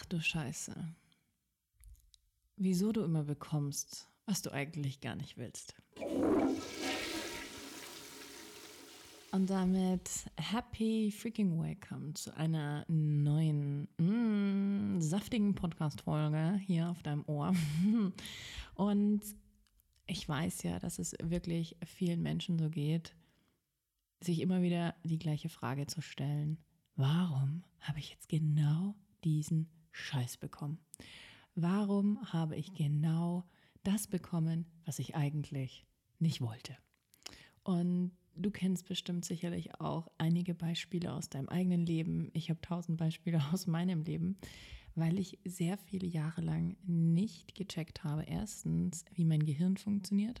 Ach du Scheiße. Wieso du immer bekommst, was du eigentlich gar nicht willst. Und damit happy freaking welcome zu einer neuen, mm, saftigen Podcast-Folge hier auf deinem Ohr. Und ich weiß ja, dass es wirklich vielen Menschen so geht, sich immer wieder die gleiche Frage zu stellen. Warum habe ich jetzt genau diesen Scheiß bekommen? Warum habe ich genau das bekommen, was ich eigentlich nicht wollte? Und du kennst bestimmt sicherlich auch einige Beispiele aus deinem eigenen Leben. Ich habe tausend Beispiele aus meinem Leben, weil ich sehr viele Jahre lang nicht gecheckt habe. Erstens, wie mein Gehirn funktioniert.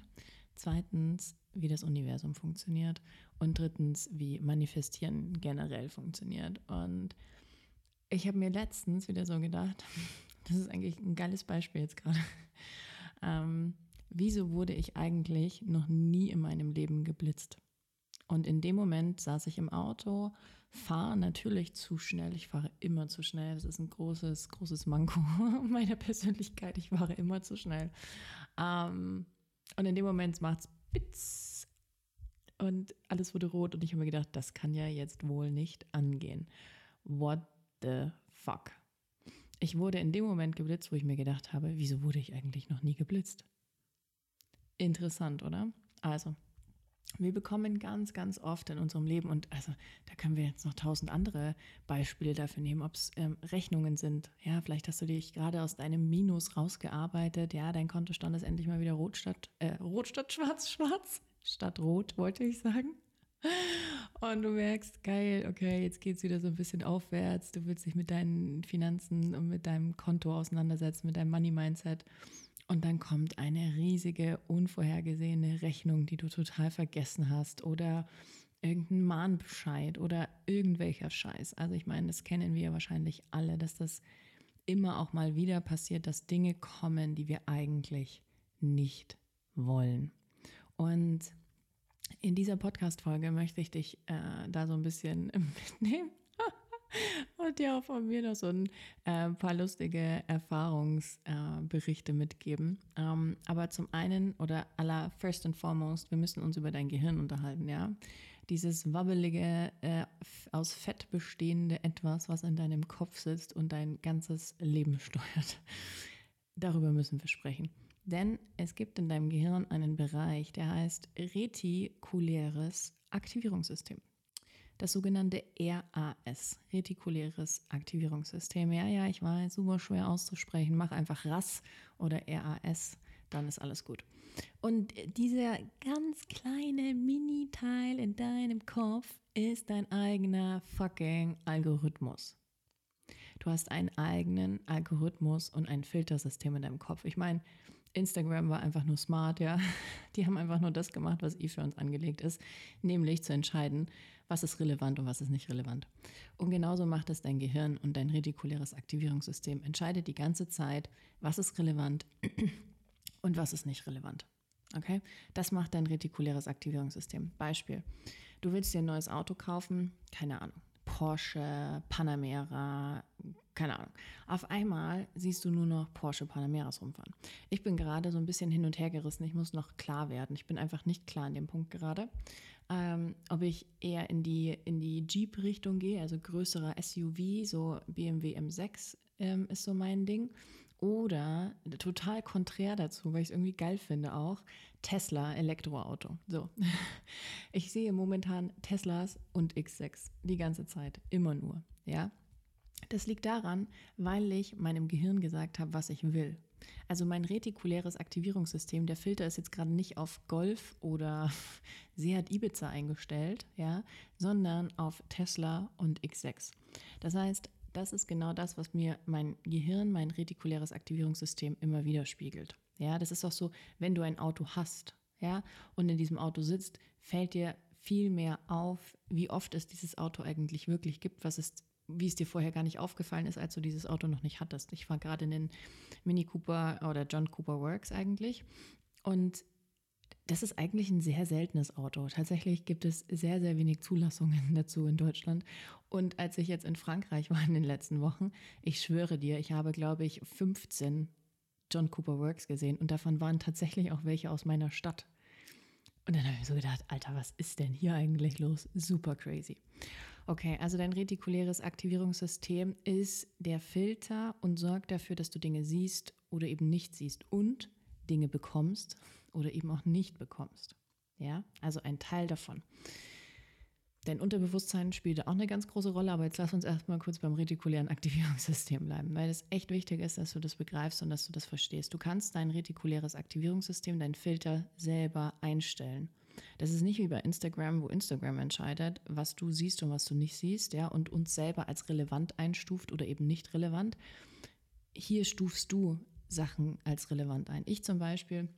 Zweitens, wie das Universum funktioniert. Und drittens, wie Manifestieren generell funktioniert. Und ich habe mir letztens wieder so gedacht, das ist eigentlich ein geiles Beispiel jetzt gerade. Ähm, wieso wurde ich eigentlich noch nie in meinem Leben geblitzt? Und in dem Moment saß ich im Auto, fahre natürlich zu schnell. Ich fahre immer zu schnell. Das ist ein großes, großes Manko meiner Persönlichkeit. Ich fahre immer zu schnell. Ähm, und in dem Moment macht es Bitz. Und alles wurde rot. Und ich habe mir gedacht, das kann ja jetzt wohl nicht angehen. What the fuck? Ich wurde in dem Moment geblitzt, wo ich mir gedacht habe, wieso wurde ich eigentlich noch nie geblitzt? Interessant, oder? Also, wir bekommen ganz, ganz oft in unserem Leben, und also da können wir jetzt noch tausend andere Beispiele dafür nehmen, ob es ähm, Rechnungen sind. Ja, vielleicht hast du dich gerade aus deinem Minus rausgearbeitet. Ja, dein Kontostand ist endlich mal wieder rot statt, äh, rot statt schwarz, schwarz statt rot, wollte ich sagen. Und du merkst, geil, okay, jetzt geht es wieder so ein bisschen aufwärts. Du willst dich mit deinen Finanzen und mit deinem Konto auseinandersetzen, mit deinem Money-Mindset. Und dann kommt eine riesige, unvorhergesehene Rechnung, die du total vergessen hast oder irgendein Mahnbescheid oder irgendwelcher Scheiß. Also ich meine, das kennen wir wahrscheinlich alle, dass das immer auch mal wieder passiert, dass Dinge kommen, die wir eigentlich nicht wollen. Und in dieser Podcast-Folge möchte ich dich äh, da so ein bisschen mitnehmen und dir auch von mir noch so ein äh, paar lustige Erfahrungsberichte äh, mitgeben. Ähm, aber zum einen oder aller first and foremost, wir müssen uns über dein Gehirn unterhalten, ja. Dieses wabbelige, äh, aus Fett bestehende etwas, was in deinem Kopf sitzt und dein ganzes Leben steuert. Darüber müssen wir sprechen. Denn es gibt in deinem Gehirn einen Bereich, der heißt retikuläres Aktivierungssystem. Das sogenannte RAS, retikuläres Aktivierungssystem. Ja, ja, ich weiß, super schwer auszusprechen. Mach einfach RAS oder RAS, dann ist alles gut. Und dieser ganz kleine Mini-Teil in deinem Kopf ist dein eigener fucking Algorithmus. Du hast einen eigenen Algorithmus und ein Filtersystem in deinem Kopf. Ich meine, Instagram war einfach nur smart, ja. Die haben einfach nur das gemacht, was eh für uns angelegt ist, nämlich zu entscheiden, was ist relevant und was ist nicht relevant. Und genauso macht es dein Gehirn und dein retikuläres Aktivierungssystem. Entscheidet die ganze Zeit, was ist relevant und was ist nicht relevant. Okay? Das macht dein retikuläres Aktivierungssystem. Beispiel. Du willst dir ein neues Auto kaufen, keine Ahnung. Porsche Panamera, keine Ahnung. Auf einmal siehst du nur noch Porsche Panameras rumfahren. Ich bin gerade so ein bisschen hin und her gerissen. Ich muss noch klar werden. Ich bin einfach nicht klar an dem Punkt gerade. Ähm, ob ich eher in die, in die Jeep-Richtung gehe, also größerer SUV, so BMW M6 ähm, ist so mein Ding. Oder total konträr dazu, weil ich es irgendwie geil finde auch, Tesla Elektroauto. So. Ich sehe momentan Teslas und X6 die ganze Zeit, immer nur, ja. Das liegt daran, weil ich meinem Gehirn gesagt habe, was ich will. Also mein retikuläres Aktivierungssystem, der Filter ist jetzt gerade nicht auf Golf oder Seat Ibiza eingestellt, ja, sondern auf Tesla und X6. Das heißt, das ist genau das, was mir mein Gehirn, mein retikuläres Aktivierungssystem immer widerspiegelt. Ja, das ist auch so, wenn du ein Auto hast, ja, und in diesem Auto sitzt, fällt dir viel mehr auf, wie oft es dieses Auto eigentlich wirklich gibt, was es, wie es dir vorher gar nicht aufgefallen ist, als du dieses Auto noch nicht hattest. Ich war gerade in den Mini Cooper oder John Cooper Works eigentlich und das ist eigentlich ein sehr seltenes Auto. Tatsächlich gibt es sehr, sehr wenig Zulassungen dazu in Deutschland. Und als ich jetzt in Frankreich war in den letzten Wochen, ich schwöre dir, ich habe, glaube ich, 15 John Cooper Works gesehen und davon waren tatsächlich auch welche aus meiner Stadt. Und dann habe ich so gedacht, Alter, was ist denn hier eigentlich los? Super crazy. Okay, also dein retikuläres Aktivierungssystem ist der Filter und sorgt dafür, dass du Dinge siehst oder eben nicht siehst und Dinge bekommst oder eben auch nicht bekommst. Ja, also ein Teil davon. Dein Unterbewusstsein spielt auch eine ganz große Rolle, aber jetzt lass uns erstmal kurz beim retikulären Aktivierungssystem bleiben, weil es echt wichtig ist, dass du das begreifst und dass du das verstehst. Du kannst dein retikuläres Aktivierungssystem, dein Filter selber einstellen. Das ist nicht wie bei Instagram, wo Instagram entscheidet, was du siehst und was du nicht siehst, ja, und uns selber als relevant einstuft oder eben nicht relevant. Hier stufst du Sachen als relevant ein. Ich zum Beispiel,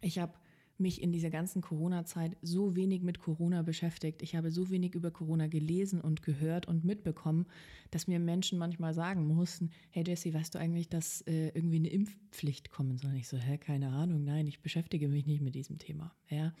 ich habe mich in dieser ganzen Corona-Zeit so wenig mit Corona beschäftigt. Ich habe so wenig über Corona gelesen und gehört und mitbekommen, dass mir Menschen manchmal sagen mussten, hey Jesse, weißt du eigentlich, dass äh, irgendwie eine Impfpflicht kommen soll? Ich so, hä, keine Ahnung, nein, ich beschäftige mich nicht mit diesem Thema. Ja?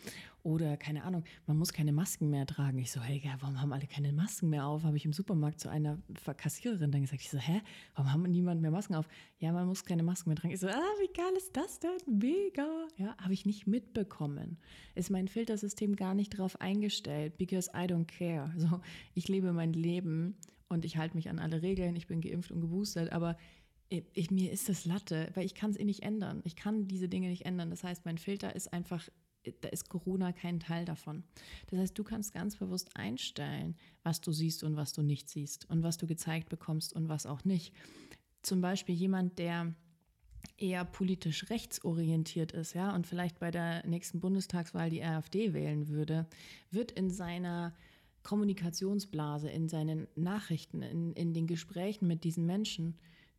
Oder keine Ahnung, man muss keine Masken mehr tragen. Ich so, hey, warum haben alle keine Masken mehr auf? Habe ich im Supermarkt zu einer Kassiererin dann gesagt, ich so, hä, warum haben niemand mehr Masken auf? Ja, man muss keine Masken mehr tragen. Ich so, ah, wie geil ist das denn? Mega. Ja, habe ich nicht mitbekommen. Ist mein Filtersystem gar nicht darauf eingestellt, because I don't care. So, ich lebe mein Leben und ich halte mich an alle Regeln. Ich bin geimpft und geboostert, aber ich, mir ist das Latte, weil ich kann es eh nicht ändern. Ich kann diese Dinge nicht ändern. Das heißt, mein Filter ist einfach da ist Corona kein Teil davon. Das heißt, du kannst ganz bewusst einstellen, was du siehst und was du nicht siehst und was du gezeigt bekommst und was auch nicht. Zum Beispiel jemand, der eher politisch rechtsorientiert ist, ja, und vielleicht bei der nächsten Bundestagswahl die AfD wählen würde, wird in seiner Kommunikationsblase, in seinen Nachrichten, in, in den Gesprächen mit diesen Menschen,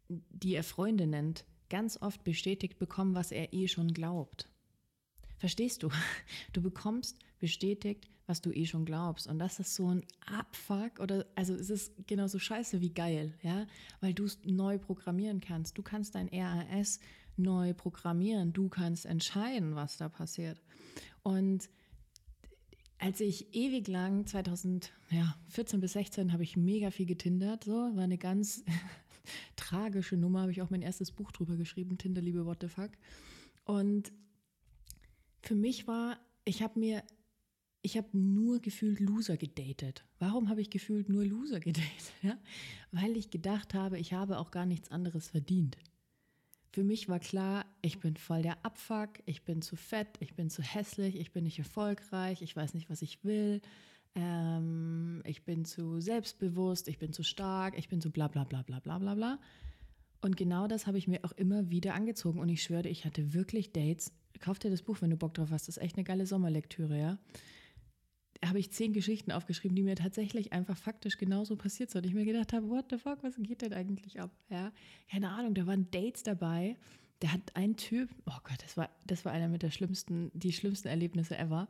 die er Freunde nennt, ganz oft bestätigt bekommen, was er eh schon glaubt. Verstehst du? Du bekommst bestätigt, was du eh schon glaubst. Und das ist so ein Abfuck oder, also es ist genauso scheiße wie geil, ja, weil du es neu programmieren kannst. Du kannst dein RAS neu programmieren. Du kannst entscheiden, was da passiert. Und als ich ewig lang, 2014 bis 16, habe ich mega viel getindert. So, war eine ganz tragische Nummer, habe ich auch mein erstes Buch drüber geschrieben, Tinderliebe, what the fuck. Und für mich war, ich habe mir, ich habe nur gefühlt Loser gedatet. Warum habe ich gefühlt nur Loser gedatet? Ja? Weil ich gedacht habe, ich habe auch gar nichts anderes verdient. Für mich war klar, ich bin voll der Abfuck, ich bin zu fett, ich bin zu hässlich, ich bin nicht erfolgreich, ich weiß nicht, was ich will, ähm, ich bin zu selbstbewusst, ich bin zu stark, ich bin zu bla bla bla bla bla bla bla. Und genau das habe ich mir auch immer wieder angezogen. Und ich schwöre, ich hatte wirklich Dates, kauf dir das Buch, wenn du Bock drauf hast. Das ist echt eine geile Sommerlektüre, ja. Da habe ich zehn Geschichten aufgeschrieben, die mir tatsächlich einfach faktisch genauso passiert sind. Und ich mir gedacht habe, what the fuck, was geht denn eigentlich ab? Ja, keine Ahnung, da waren Dates dabei. Der hat einen Typ, oh Gott, das war, das war einer mit der schlimmsten, die schlimmsten Erlebnisse ever.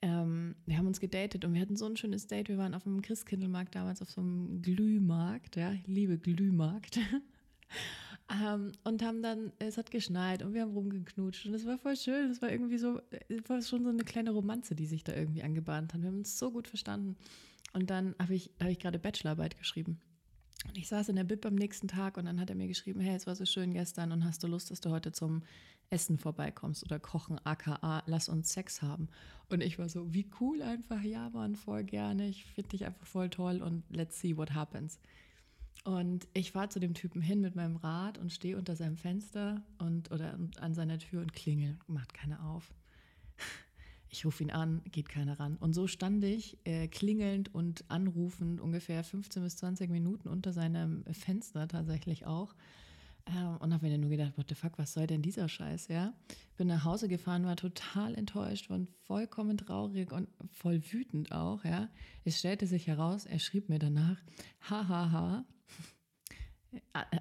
Ähm, wir haben uns gedatet und wir hatten so ein schönes Date. Wir waren auf einem Christkindlmarkt damals, auf so einem Glühmarkt, ja, ich liebe Glühmarkt. Ähm, und haben dann, es hat geschneit und wir haben rumgeknutscht und es war voll schön. Es war irgendwie so, es war schon so eine kleine Romanze, die sich da irgendwie angebahnt hat. Wir haben uns so gut verstanden. Und dann habe ich, hab ich gerade Bachelorarbeit geschrieben. Und ich saß in der Bib am nächsten Tag und dann hat er mir geschrieben, hey, es war so schön gestern und hast du Lust, dass du heute zum Essen vorbeikommst oder kochen, aka lass uns Sex haben. Und ich war so, wie cool einfach, ja, Mann, voll gerne, ich finde dich einfach voll toll und let's see what happens. Und ich fahre zu dem Typen hin mit meinem Rad und stehe unter seinem Fenster und oder an seiner Tür und klingel, macht keiner auf. Ich rufe ihn an, geht keiner ran. Und so stand ich äh, klingelnd und anrufend ungefähr 15 bis 20 Minuten unter seinem Fenster tatsächlich auch. Ähm, und habe mir dann nur gedacht, what the fuck, was soll denn dieser Scheiß, ja? Bin nach Hause gefahren, war total enttäuscht, war vollkommen traurig und voll wütend auch, ja? Es stellte sich heraus, er schrieb mir danach, hahaha,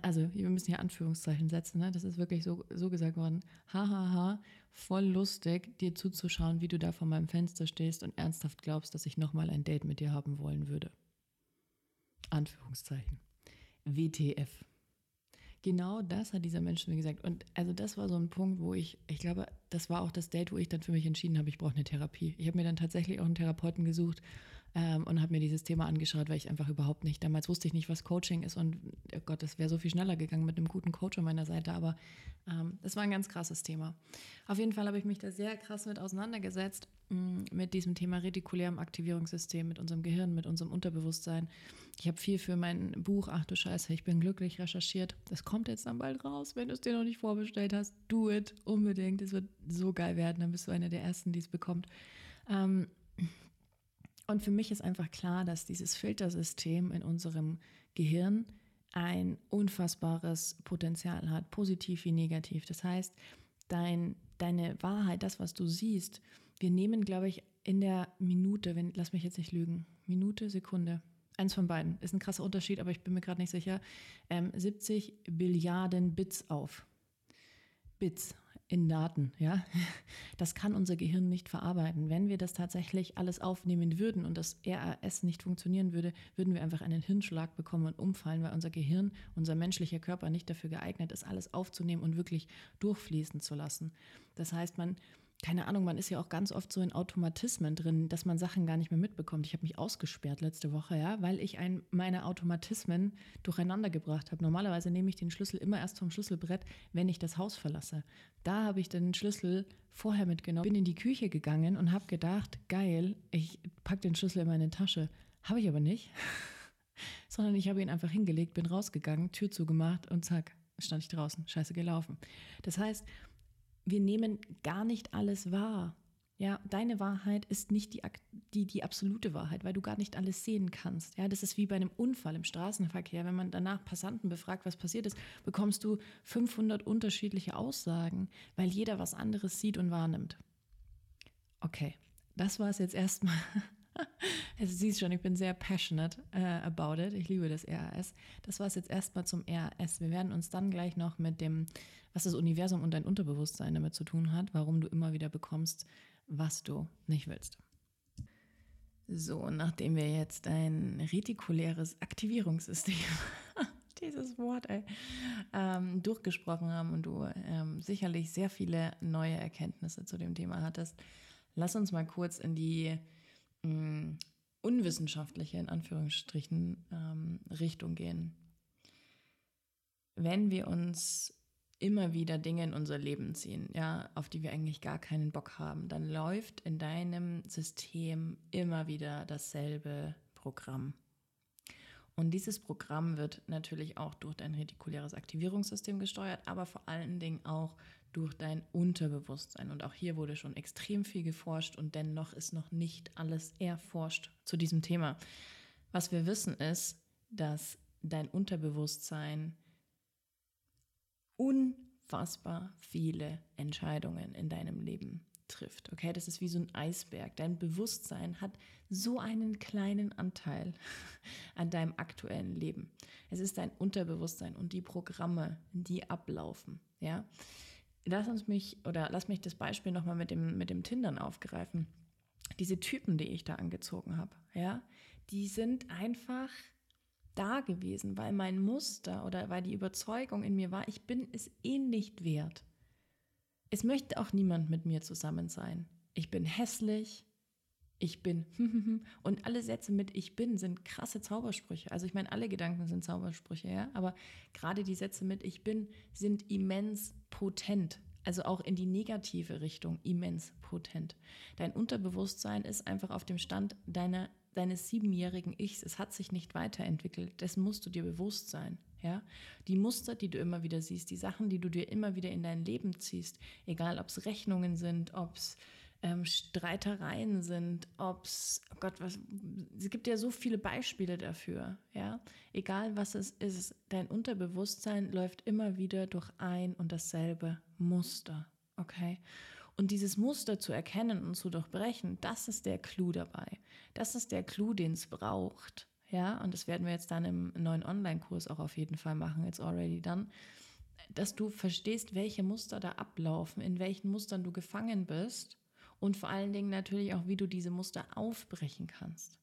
also wir müssen hier Anführungszeichen setzen, ne? das ist wirklich so, so gesagt worden, hahaha, voll lustig, dir zuzuschauen, wie du da vor meinem Fenster stehst und ernsthaft glaubst, dass ich nochmal ein Date mit dir haben wollen würde. Anführungszeichen. WTF. genau das hat dieser Mensch mir gesagt. Und also das war so ein Punkt, wo ich, ich glaube, das war auch das Date, wo ich dann für mich entschieden habe, ich brauche eine Therapie. Ich habe mir dann tatsächlich auch einen Therapeuten gesucht ähm, und habe mir dieses Thema angeschaut, weil ich einfach überhaupt nicht, damals wusste ich nicht, was Coaching ist und oh Gott, das wäre so viel schneller gegangen mit einem guten Coach an meiner Seite, aber ähm, das war ein ganz krasses Thema. Auf jeden Fall habe ich mich da sehr krass mit auseinandergesetzt mm, mit diesem Thema retikulärem Aktivierungssystem, mit unserem Gehirn, mit unserem Unterbewusstsein. Ich habe viel für mein Buch, ach du Scheiße, ich bin glücklich recherchiert. Das kommt jetzt dann bald raus, wenn du es dir noch nicht vorbestellt hast. Do it, unbedingt. Es wird so geil werden, dann bist du einer der Ersten, die es bekommt. Ähm, und für mich ist einfach klar, dass dieses Filtersystem in unserem Gehirn ein unfassbares Potenzial hat, positiv wie negativ. Das heißt, dein, deine Wahrheit, das, was du siehst, wir nehmen, glaube ich, in der Minute, wenn, lass mich jetzt nicht lügen, Minute, Sekunde, eins von beiden, ist ein krasser Unterschied, aber ich bin mir gerade nicht sicher, ähm, 70 Billiarden Bits auf. Bits in Daten, ja. Das kann unser Gehirn nicht verarbeiten. Wenn wir das tatsächlich alles aufnehmen würden und das RAS nicht funktionieren würde, würden wir einfach einen Hirnschlag bekommen und umfallen, weil unser Gehirn, unser menschlicher Körper nicht dafür geeignet ist, alles aufzunehmen und wirklich durchfließen zu lassen. Das heißt, man keine Ahnung, man ist ja auch ganz oft so in Automatismen drin, dass man Sachen gar nicht mehr mitbekommt. Ich habe mich ausgesperrt letzte Woche, ja, weil ich ein, meine Automatismen durcheinander gebracht habe. Normalerweise nehme ich den Schlüssel immer erst vom Schlüsselbrett, wenn ich das Haus verlasse. Da habe ich den Schlüssel vorher mitgenommen, bin in die Küche gegangen und habe gedacht, geil, ich packe den Schlüssel in meine Tasche. Habe ich aber nicht, sondern ich habe ihn einfach hingelegt, bin rausgegangen, Tür zugemacht und zack, stand ich draußen, scheiße gelaufen. Das heißt, wir nehmen gar nicht alles wahr. Ja, deine Wahrheit ist nicht die, die, die absolute Wahrheit, weil du gar nicht alles sehen kannst. Ja, das ist wie bei einem Unfall im Straßenverkehr. Wenn man danach Passanten befragt, was passiert ist, bekommst du 500 unterschiedliche Aussagen, weil jeder was anderes sieht und wahrnimmt. Okay, das war es jetzt erstmal. Also siehst schon, ich bin sehr passionate uh, about it. Ich liebe das RAS. Das war es jetzt erstmal zum RAS. Wir werden uns dann gleich noch mit dem was das Universum und dein Unterbewusstsein damit zu tun hat, warum du immer wieder bekommst, was du nicht willst. So, nachdem wir jetzt ein retikuläres Aktivierungssystem, dieses Wort, ey, ähm, durchgesprochen haben und du ähm, sicherlich sehr viele neue Erkenntnisse zu dem Thema hattest, lass uns mal kurz in die mh, mm, unwissenschaftliche, in Anführungsstrichen, ähm, Richtung gehen. Wenn wir uns immer wieder Dinge in unser Leben ziehen, ja, auf die wir eigentlich gar keinen Bock haben, dann läuft in deinem System immer wieder dasselbe Programm. Und dieses Programm wird natürlich auch durch dein retikuläres Aktivierungssystem gesteuert, aber vor allen Dingen auch durch dein Unterbewusstsein. Und auch hier wurde schon extrem viel geforscht und dennoch ist noch nicht alles erforscht zu diesem Thema. Was wir wissen ist, dass dein Unterbewusstsein unfassbar viele Entscheidungen in deinem Leben trifft. Okay, das ist wie so ein Eisberg. Dein Bewusstsein hat so einen kleinen Anteil an deinem aktuellen Leben. Es ist dein Unterbewusstsein und die Programme, die ablaufen. Ja, lass uns mich oder lass mich das Beispiel nochmal mit dem mit dem Tindern aufgreifen. Diese Typen, die ich da angezogen habe, ja, die sind einfach da gewesen, weil mein Muster oder weil die Überzeugung in mir war, ich bin es eh nicht wert. Es möchte auch niemand mit mir zusammen sein. Ich bin hässlich, ich bin und alle Sätze mit ich bin sind krasse Zaubersprüche. Also ich meine, alle Gedanken sind Zaubersprüche, ja, aber gerade die Sätze mit ich bin sind immens potent. Also auch in die negative Richtung immens potent. Dein Unterbewusstsein ist einfach auf dem Stand deiner deines siebenjährigen Ichs, es hat sich nicht weiterentwickelt. Das musst du dir bewusst sein. Ja? Die Muster, die du immer wieder siehst, die Sachen, die du dir immer wieder in dein Leben ziehst, egal ob es Rechnungen sind, ob es ähm, Streitereien sind, ob es, oh Gott, was, es gibt ja so viele Beispiele dafür, ja. Egal was es ist, dein Unterbewusstsein läuft immer wieder durch ein und dasselbe Muster, okay? Und dieses Muster zu erkennen und zu durchbrechen, das ist der Clou dabei. Das ist der Clou, den es braucht. Ja, und das werden wir jetzt dann im neuen Online-Kurs auch auf jeden Fall machen, jetzt already dann, dass du verstehst, welche Muster da ablaufen, in welchen Mustern du gefangen bist und vor allen Dingen natürlich auch, wie du diese Muster aufbrechen kannst.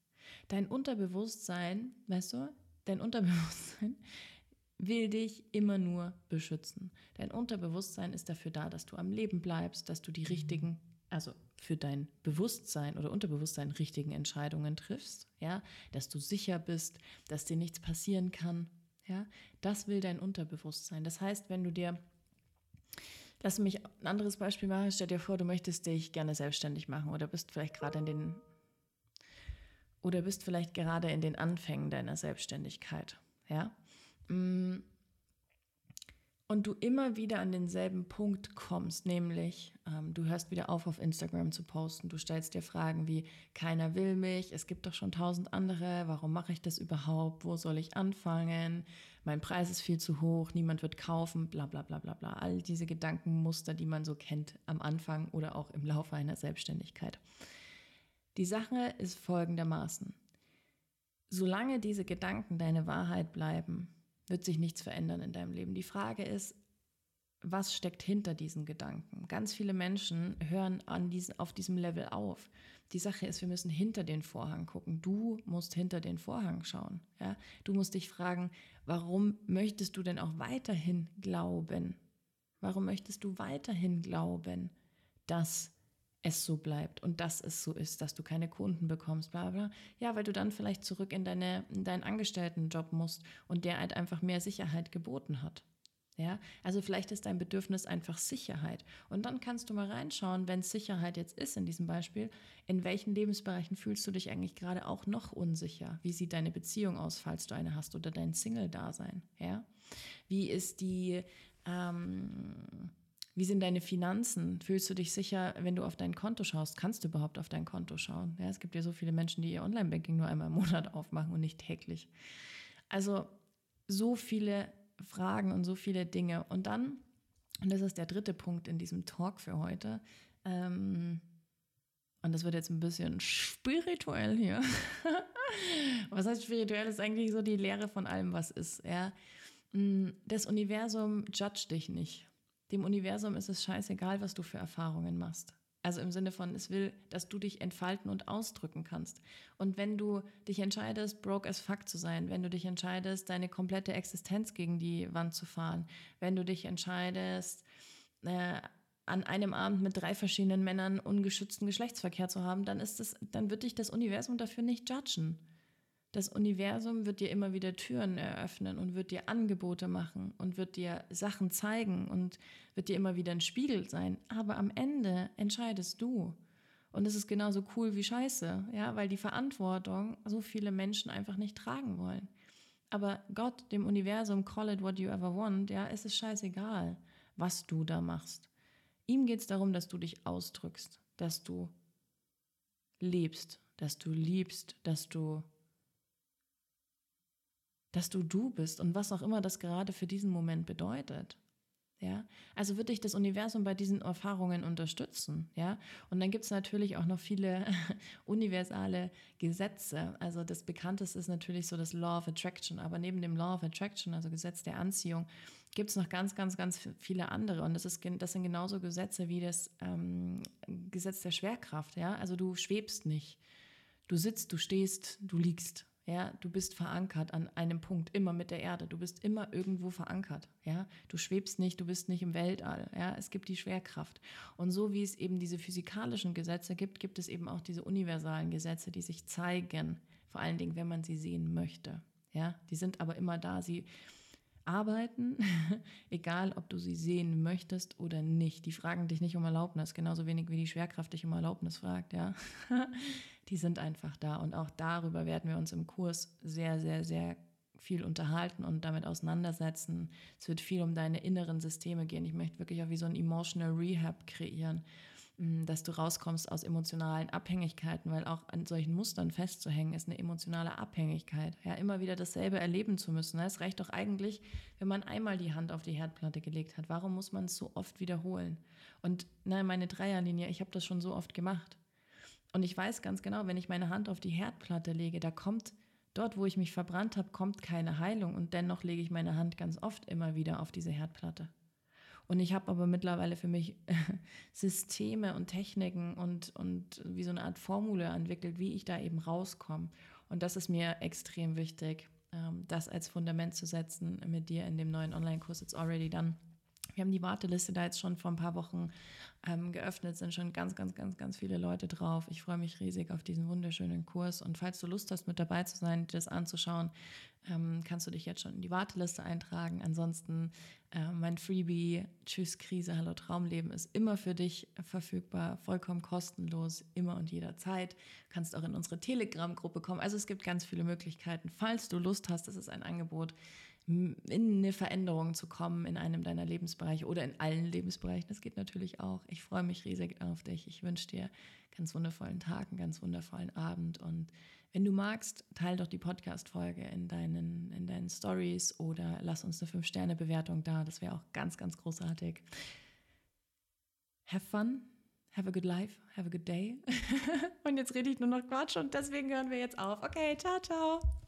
Dein Unterbewusstsein, weißt du, dein Unterbewusstsein will dich immer nur beschützen. Dein Unterbewusstsein ist dafür da, dass du am Leben bleibst, dass du die richtigen, also für dein Bewusstsein oder Unterbewusstsein richtigen Entscheidungen triffst, ja, dass du sicher bist, dass dir nichts passieren kann, ja, das will dein Unterbewusstsein. Das heißt, wenn du dir Lass mich ein anderes Beispiel machen. Stell dir vor, du möchtest dich gerne selbstständig machen oder bist vielleicht gerade in den oder bist vielleicht gerade in den Anfängen deiner Selbstständigkeit, ja? Mm. Und du immer wieder an denselben Punkt kommst, nämlich ähm, du hörst wieder auf, auf Instagram zu posten. Du stellst dir Fragen wie, keiner will mich, es gibt doch schon tausend andere, warum mache ich das überhaupt, wo soll ich anfangen, mein Preis ist viel zu hoch, niemand wird kaufen, bla bla bla bla bla. All diese Gedankenmuster, die man so kennt am Anfang oder auch im Laufe einer Selbstständigkeit. Die Sache ist folgendermaßen. Solange diese Gedanken deine Wahrheit bleiben, wird sich nichts verändern in deinem Leben. Die Frage ist, was steckt hinter diesen Gedanken? Ganz viele Menschen hören an diesen, auf diesem Level auf. Die Sache ist, wir müssen hinter den Vorhang gucken. Du musst hinter den Vorhang schauen. Ja? Du musst dich fragen, warum möchtest du denn auch weiterhin glauben? Warum möchtest du weiterhin glauben, dass es so bleibt und dass es so ist, dass du keine Kunden bekommst, bla bla. Ja, weil du dann vielleicht zurück in, deine, in deinen Angestelltenjob musst und der halt einfach mehr Sicherheit geboten hat. Ja, also vielleicht ist dein Bedürfnis einfach Sicherheit. Und dann kannst du mal reinschauen, wenn es Sicherheit jetzt ist in diesem Beispiel, in welchen Lebensbereichen fühlst du dich eigentlich gerade auch noch unsicher? Wie sieht deine Beziehung aus, falls du eine hast, oder dein Single-Dasein? Ja, wie ist die, ähm, wie sind deine Finanzen? Fühlst du dich sicher, wenn du auf dein Konto schaust? Kannst du überhaupt auf dein Konto schauen? Ja, es gibt ja so viele Menschen, die ihr Online-Banking nur einmal im Monat aufmachen und nicht täglich. Also so viele Fragen und so viele Dinge. Und dann, und das ist der dritte Punkt in diesem Talk für heute, ähm, und das wird jetzt ein bisschen spirituell hier. was heißt spirituell? Ist eigentlich so die Lehre von allem, was ist. Ja? Mm, das Universum judgt dich nicht. Dem Universum ist es scheißegal, was du für Erfahrungen machst. Also im Sinne von, es will, dass du dich entfalten und ausdrücken kannst. Und wenn du dich entscheidest, broke as fuck zu sein, wenn du dich entscheidest, deine komplette Existenz gegen die Wand zu fahren, wenn du dich entscheidest, äh, an einem Abend mit drei verschiedenen Männern ungeschützten Geschlechtsverkehr zu haben, dann ist das, dann wird dich das Universum dafür nicht judgen. Das Universum wird dir immer wieder Türen eröffnen und wird dir Angebote machen und wird dir Sachen zeigen und wird dir immer wieder ein Spiegel sein. Aber am Ende entscheidest du. Und es ist genauso cool wie Scheiße, ja, weil die Verantwortung so viele Menschen einfach nicht tragen wollen. Aber Gott, dem Universum, call it what you ever want, ja, es ist scheißegal, was du da machst. Ihm geht es darum, dass du dich ausdrückst, dass du lebst, dass du liebst, dass du dass du du bist und was auch immer das gerade für diesen Moment bedeutet. Ja, also wird dich das Universum bei diesen Erfahrungen unterstützen. Ja, und dann gibt es natürlich auch noch viele universale Gesetze. Also das bekannteste ist natürlich so das Law of Attraction. Aber neben dem Law of Attraction, also Gesetz der Anziehung, gibt es noch ganz, ganz, ganz viele andere. Und das, ist, das sind genauso Gesetze wie das ähm, Gesetz der Schwerkraft. Ja, also du schwebst nicht. Du sitzt, du stehst, du liegst. Ja, du bist verankert an einem Punkt, immer mit der Erde. Du bist immer irgendwo verankert. Ja, du schwebst nicht, du bist nicht im Weltall. Ja, es gibt die Schwerkraft. Und so wie es eben diese physikalischen Gesetze gibt, gibt es eben auch diese universalen Gesetze, die sich zeigen. Vor allen Dingen, wenn man sie sehen möchte. Ja, die sind aber immer da. Sie arbeiten, egal ob du sie sehen möchtest oder nicht. Die fragen dich nicht um Erlaubnis, genauso wenig wie die Schwerkraft dich um Erlaubnis fragt. Ja. die sind einfach da. Und auch darüber werden wir uns im Kurs sehr, sehr, sehr viel unterhalten und damit auseinandersetzen. Es wird viel um deine inneren Systeme gehen. Ich möchte wirklich auch wie so ein Emotional Rehab kreieren, mm, dass du rauskommst aus emotionalen Abhängigkeiten, weil auch an solchen Mustern festzuhängen ist eine emotionale Abhängigkeit. Ja, immer wieder dasselbe erleben zu müssen. Es reicht doch eigentlich, wenn man einmal die Hand auf die Herdplatte gelegt hat. Warum muss man es so oft wiederholen? Und nein, meine Dreierlinie, ich habe das schon so oft gemacht. Und ich weiß ganz genau, wenn ich meine Hand auf die Herdplatte lege, da kommt dort, wo ich mich verbrannt habe, kommt keine Heilung. Und dennoch lege ich meine Hand ganz oft immer wieder auf diese Herdplatte. Und ich habe aber mittlerweile für mich Systeme und Techniken und, und wie so eine Art Formule entwickelt, wie ich da eben rauskomme. Und das ist mir extrem wichtig, ähm, das als Fundament zu setzen mit dir in dem neuen Online-Kurs It's Already Done. Wir haben die Warteliste da jetzt schon vor ein paar Wochen ähm, geöffnet, sind schon ganz, ganz, ganz, ganz viele Leute drauf. Ich freue mich riesig auf diesen wunderschönen Kurs. Und falls du Lust hast, mit dabei zu sein, dir das anzuschauen, ähm, kannst du dich jetzt schon in die Warteliste eintragen. Ansonsten äh, mein Freebie Tschüss Krise, Hallo Traumleben ist immer für dich verfügbar, vollkommen kostenlos, immer und jederzeit. Du kannst auch in unsere Telegram-Gruppe kommen. Also es gibt ganz viele Möglichkeiten. Falls du Lust hast, das ist ein Angebot, in eine Veränderung zu kommen in einem deiner Lebensbereiche oder in allen Lebensbereichen. Das geht natürlich auch. Ich freue mich riesig auf dich. Ich wünsche dir ganz wundervollen Tag, einen ganz wundervollen Abend. Und wenn du magst, teile doch die Podcast-Folge in deinen, in deinen Stories oder lass uns eine 5-Sterne-Bewertung da. Das wäre auch ganz, ganz großartig. Have fun. Have a good life. Have a good day. und jetzt rede ich nur noch Quatsch und deswegen hören wir jetzt auf. Okay, ciao, ciao.